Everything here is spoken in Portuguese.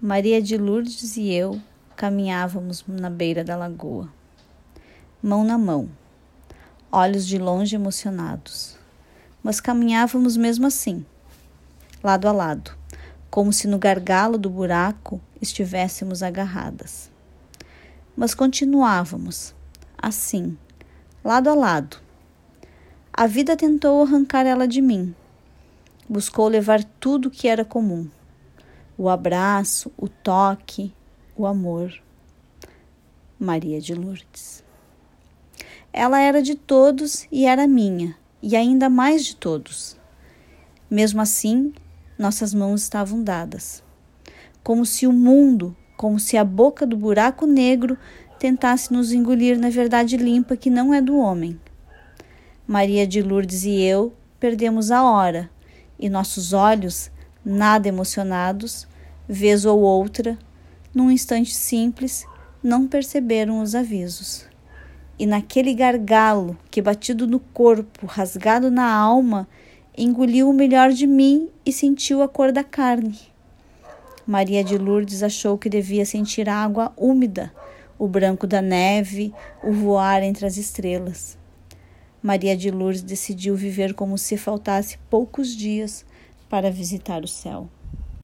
Maria de Lourdes e eu caminhávamos na beira da lagoa, mão na mão, olhos de longe emocionados. Mas caminhávamos mesmo assim, lado a lado, como se no gargalo do buraco estivéssemos agarradas. Mas continuávamos, assim, lado a lado. A vida tentou arrancar ela de mim. Buscou levar tudo que era comum o abraço, o toque, o amor. Maria de Lourdes. Ela era de todos e era minha, e ainda mais de todos. Mesmo assim, nossas mãos estavam dadas, como se o mundo, como se a boca do buraco negro tentasse nos engolir na verdade limpa que não é do homem. Maria de Lourdes e eu perdemos a hora, e nossos olhos, nada emocionados, vez ou outra, num instante simples, não perceberam os avisos. E naquele gargalo que, batido no corpo, rasgado na alma, engoliu o melhor de mim e sentiu a cor da carne. Maria de Lourdes achou que devia sentir a água úmida, o branco da neve, o voar entre as estrelas. Maria de Lourdes decidiu viver como se faltasse poucos dias para visitar o céu.